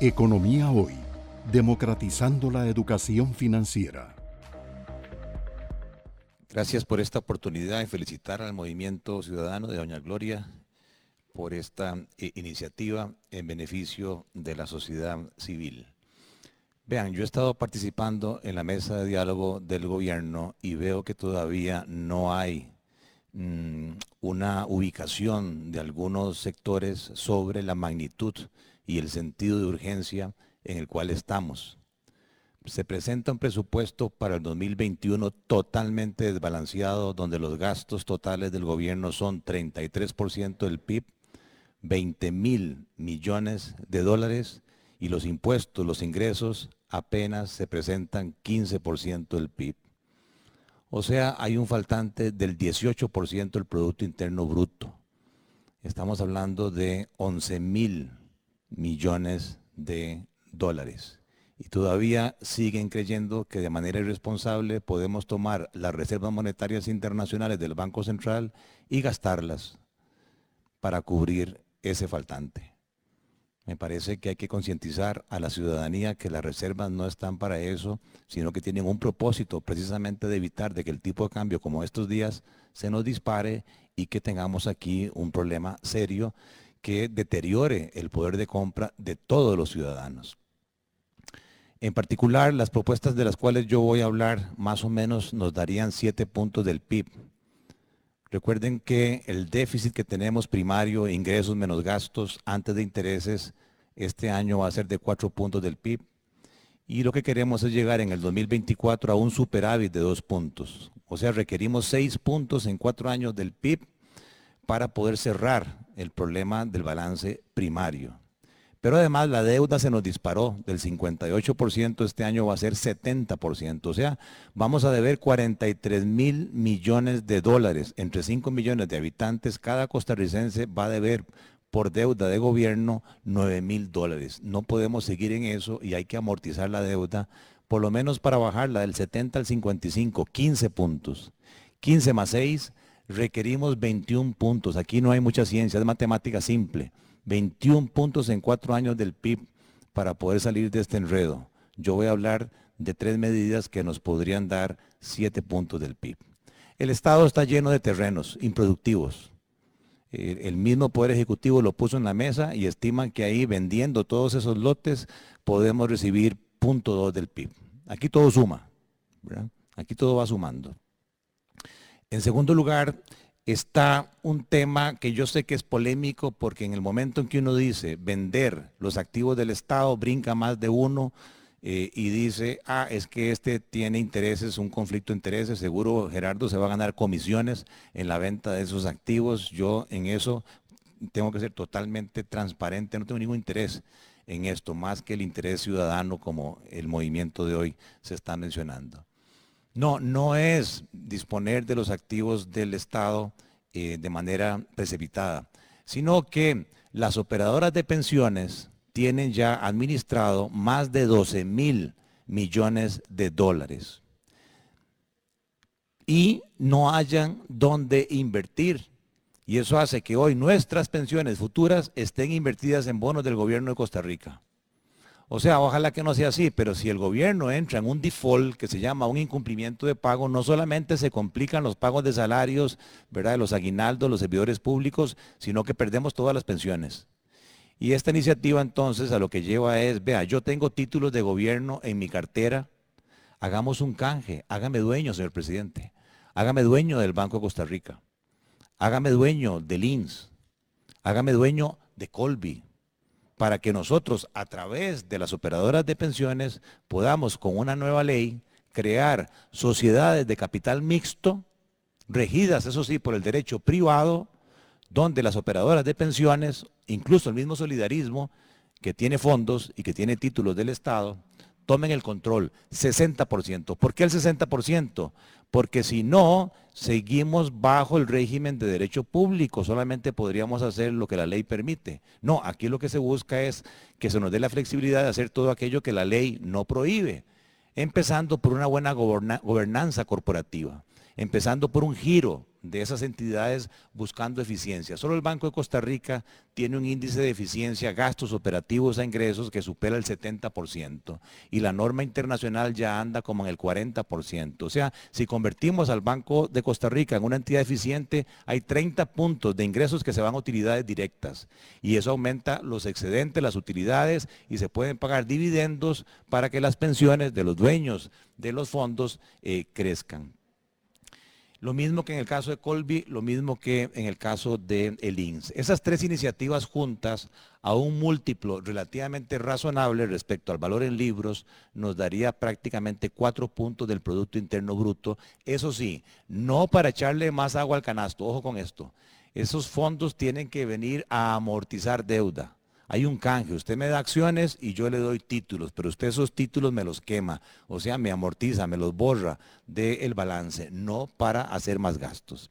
Economía Hoy, democratizando la educación financiera. Gracias por esta oportunidad y felicitar al Movimiento Ciudadano de Doña Gloria por esta eh, iniciativa en beneficio de la sociedad civil. Vean, yo he estado participando en la mesa de diálogo del gobierno y veo que todavía no hay mm, una ubicación de algunos sectores sobre la magnitud y el sentido de urgencia en el cual estamos. Se presenta un presupuesto para el 2021 totalmente desbalanceado, donde los gastos totales del gobierno son 33% del PIB, 20 mil millones de dólares y los impuestos, los ingresos apenas se presentan 15% del PIB. O sea, hay un faltante del 18% del Producto Interno Bruto. Estamos hablando de 11 mil millones de dólares. Y todavía siguen creyendo que de manera irresponsable podemos tomar las reservas monetarias internacionales del Banco Central y gastarlas para cubrir ese faltante. Me parece que hay que concientizar a la ciudadanía que las reservas no están para eso, sino que tienen un propósito precisamente de evitar de que el tipo de cambio como estos días se nos dispare y que tengamos aquí un problema serio que deteriore el poder de compra de todos los ciudadanos. En particular, las propuestas de las cuales yo voy a hablar más o menos nos darían siete puntos del PIB. Recuerden que el déficit que tenemos primario, ingresos menos gastos antes de intereses, este año va a ser de cuatro puntos del PIB. Y lo que queremos es llegar en el 2024 a un superávit de dos puntos. O sea, requerimos seis puntos en cuatro años del PIB para poder cerrar el problema del balance primario. Pero además la deuda se nos disparó del 58%, este año va a ser 70%. O sea, vamos a deber 43 mil millones de dólares. Entre 5 millones de habitantes, cada costarricense va a deber por deuda de gobierno 9 mil dólares. No podemos seguir en eso y hay que amortizar la deuda, por lo menos para bajarla del 70 al 55, 15 puntos. 15 más 6, requerimos 21 puntos. Aquí no hay mucha ciencia, es matemática simple. 21 puntos en cuatro años del PIB para poder salir de este enredo. Yo voy a hablar de tres medidas que nos podrían dar siete puntos del PIB. El Estado está lleno de terrenos improductivos. El mismo Poder Ejecutivo lo puso en la mesa y estiman que ahí vendiendo todos esos lotes podemos recibir punto dos del PIB. Aquí todo suma. Aquí todo va sumando. En segundo lugar, está un tema que yo sé que es polémico porque en el momento en que uno dice vender los activos del Estado, brinca más de uno eh, y dice, ah, es que este tiene intereses, un conflicto de intereses, seguro Gerardo se va a ganar comisiones en la venta de esos activos. Yo en eso tengo que ser totalmente transparente, no tengo ningún interés en esto, más que el interés ciudadano como el movimiento de hoy se está mencionando. No, no es disponer de los activos del Estado eh, de manera precipitada, sino que las operadoras de pensiones tienen ya administrado más de 12 mil millones de dólares y no hayan dónde invertir. Y eso hace que hoy nuestras pensiones futuras estén invertidas en bonos del gobierno de Costa Rica. O sea, ojalá que no sea así, pero si el gobierno entra en un default que se llama un incumplimiento de pago, no solamente se complican los pagos de salarios, ¿verdad? De los aguinaldos, los servidores públicos, sino que perdemos todas las pensiones. Y esta iniciativa entonces a lo que lleva es, vea, yo tengo títulos de gobierno en mi cartera, hagamos un canje, hágame dueño, señor presidente, hágame dueño del Banco de Costa Rica, hágame dueño del INS, hágame dueño de Colby, para que nosotros a través de las operadoras de pensiones podamos con una nueva ley crear sociedades de capital mixto, regidas, eso sí, por el derecho privado, donde las operadoras de pensiones, incluso el mismo solidarismo, que tiene fondos y que tiene títulos del Estado, tomen el control, 60%. ¿Por qué el 60%? Porque si no, seguimos bajo el régimen de derecho público, solamente podríamos hacer lo que la ley permite. No, aquí lo que se busca es que se nos dé la flexibilidad de hacer todo aquello que la ley no prohíbe, empezando por una buena gobernanza corporativa, empezando por un giro de esas entidades buscando eficiencia. Solo el Banco de Costa Rica tiene un índice de eficiencia, gastos operativos a ingresos que supera el 70% y la norma internacional ya anda como en el 40%. O sea, si convertimos al Banco de Costa Rica en una entidad eficiente, hay 30 puntos de ingresos que se van a utilidades directas y eso aumenta los excedentes, las utilidades y se pueden pagar dividendos para que las pensiones de los dueños de los fondos eh, crezcan. Lo mismo que en el caso de Colby, lo mismo que en el caso de el INS. Esas tres iniciativas juntas a un múltiplo relativamente razonable respecto al valor en libros nos daría prácticamente cuatro puntos del Producto Interno Bruto. Eso sí, no para echarle más agua al canasto, ojo con esto. Esos fondos tienen que venir a amortizar deuda. Hay un canje, usted me da acciones y yo le doy títulos, pero usted esos títulos me los quema, o sea, me amortiza, me los borra del balance, no para hacer más gastos.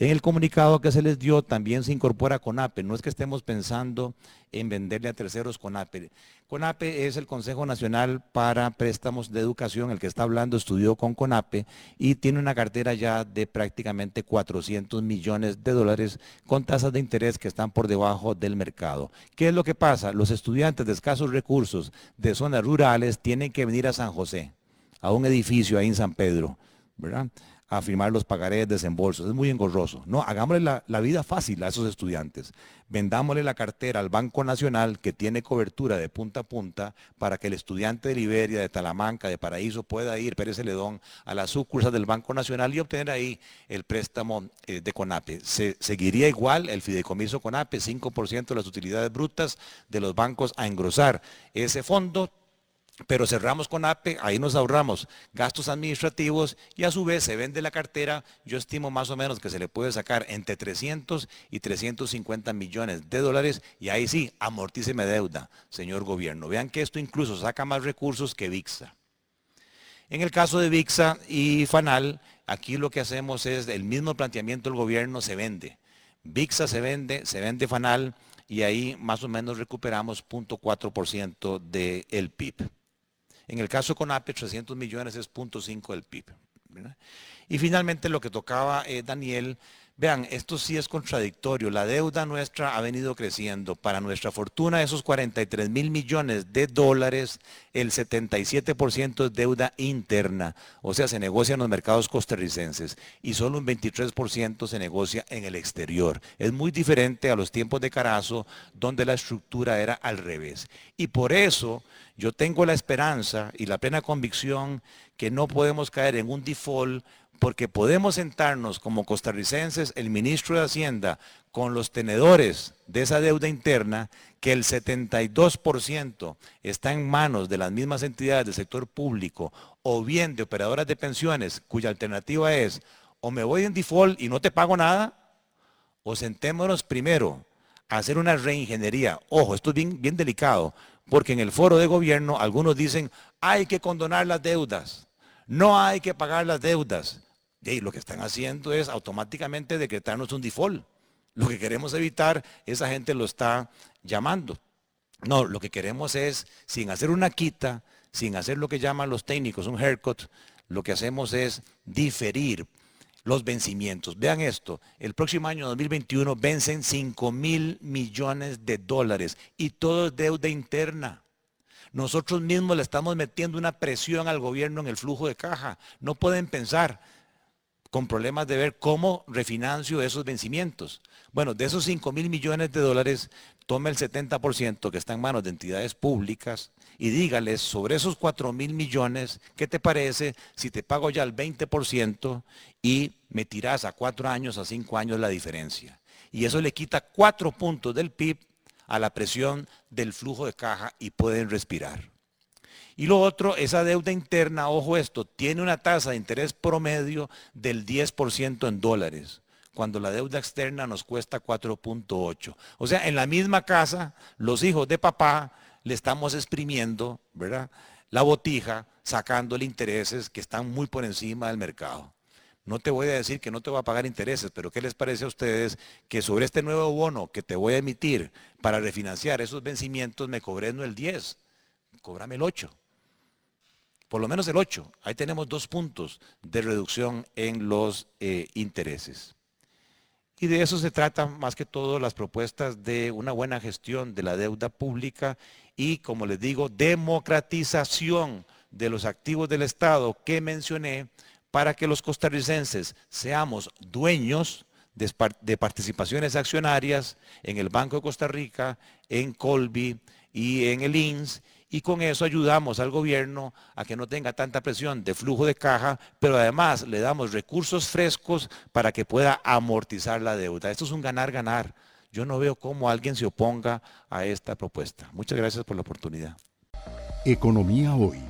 En el comunicado que se les dio también se incorpora CONAPE. No es que estemos pensando en venderle a terceros CONAPE. CONAPE es el Consejo Nacional para Préstamos de Educación, el que está hablando estudió con CONAPE y tiene una cartera ya de prácticamente 400 millones de dólares con tasas de interés que están por debajo del mercado. ¿Qué es lo que pasa? Los estudiantes de escasos recursos de zonas rurales tienen que venir a San José, a un edificio ahí en San Pedro, ¿verdad? A firmar los pagarés, desembolsos. Es muy engorroso. No, hagámosle la, vida fácil a esos estudiantes. Vendámosle la cartera al Banco Nacional que tiene cobertura de punta a punta para que el estudiante de Liberia, de Talamanca, de Paraíso pueda ir, Pérez Celedón, a la sucursal del Banco Nacional y obtener ahí el préstamo eh, de CONAPE. Se, seguiría igual el fideicomiso CONAPE, 5% de las utilidades brutas de los bancos a engrosar ese fondo pero cerramos con APE, ahí nos ahorramos gastos administrativos y a su vez se vende la cartera, yo estimo más o menos que se le puede sacar entre 300 y 350 millones de dólares y ahí sí, amortíceme deuda, señor gobierno. Vean que esto incluso saca más recursos que VIXA. En el caso de VIXA y FANAL, aquí lo que hacemos es el mismo planteamiento del gobierno se vende. VIXA se vende, se vende FANAL y ahí más o menos recuperamos 0.4% del PIB. En el caso con APE, 300 millones es 0.5 del PIB. Y finalmente lo que tocaba eh, Daniel, vean, esto sí es contradictorio. La deuda nuestra ha venido creciendo. Para nuestra fortuna, esos 43 mil millones de dólares, el 77% es deuda interna. O sea, se negocia en los mercados costarricenses y solo un 23% se negocia en el exterior. Es muy diferente a los tiempos de Carazo, donde la estructura era al revés. Y por eso yo tengo la esperanza y la plena convicción que no podemos caer en un default porque podemos sentarnos como costarricenses, el ministro de Hacienda, con los tenedores de esa deuda interna, que el 72% está en manos de las mismas entidades del sector público o bien de operadoras de pensiones, cuya alternativa es o me voy en default y no te pago nada, o sentémonos primero a hacer una reingeniería. Ojo, esto es bien, bien delicado, porque en el foro de gobierno algunos dicen, hay que condonar las deudas, no hay que pagar las deudas. Y lo que están haciendo es automáticamente decretarnos un default. Lo que queremos evitar, esa gente lo está llamando. No, lo que queremos es, sin hacer una quita, sin hacer lo que llaman los técnicos un haircut, lo que hacemos es diferir los vencimientos. Vean esto, el próximo año 2021 vencen 5 mil millones de dólares y todo es deuda interna. Nosotros mismos le estamos metiendo una presión al gobierno en el flujo de caja. No pueden pensar con problemas de ver cómo refinancio esos vencimientos. Bueno, de esos 5 mil millones de dólares, tome el 70% que está en manos de entidades públicas y dígales sobre esos 4 mil millones, ¿qué te parece si te pago ya el 20% y me tiras a cuatro años, a cinco años la diferencia? Y eso le quita cuatro puntos del PIB a la presión del flujo de caja y pueden respirar. Y lo otro, esa deuda interna, ojo esto, tiene una tasa de interés promedio del 10% en dólares, cuando la deuda externa nos cuesta 4.8. O sea, en la misma casa, los hijos de papá le estamos exprimiendo, ¿verdad? La botija, sacándole intereses que están muy por encima del mercado. No te voy a decir que no te voy a pagar intereses, pero ¿qué les parece a ustedes que sobre este nuevo bono que te voy a emitir para refinanciar esos vencimientos me cobré no el 10, cóbrame el 8? Por lo menos el 8. Ahí tenemos dos puntos de reducción en los eh, intereses. Y de eso se trata más que todo las propuestas de una buena gestión de la deuda pública y, como les digo, democratización de los activos del Estado que mencioné para que los costarricenses seamos dueños de, participaciones accionarias en el Banco de Costa Rica, en Colby y en el INS y con eso ayudamos al gobierno a que no tenga tanta presión de flujo de caja, pero además le damos recursos frescos para que pueda amortizar la deuda. Esto es un ganar-ganar. Yo no veo cómo alguien se oponga a esta propuesta. Muchas gracias por la oportunidad. Economía hoy,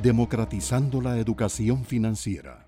democratizando la educación financiera.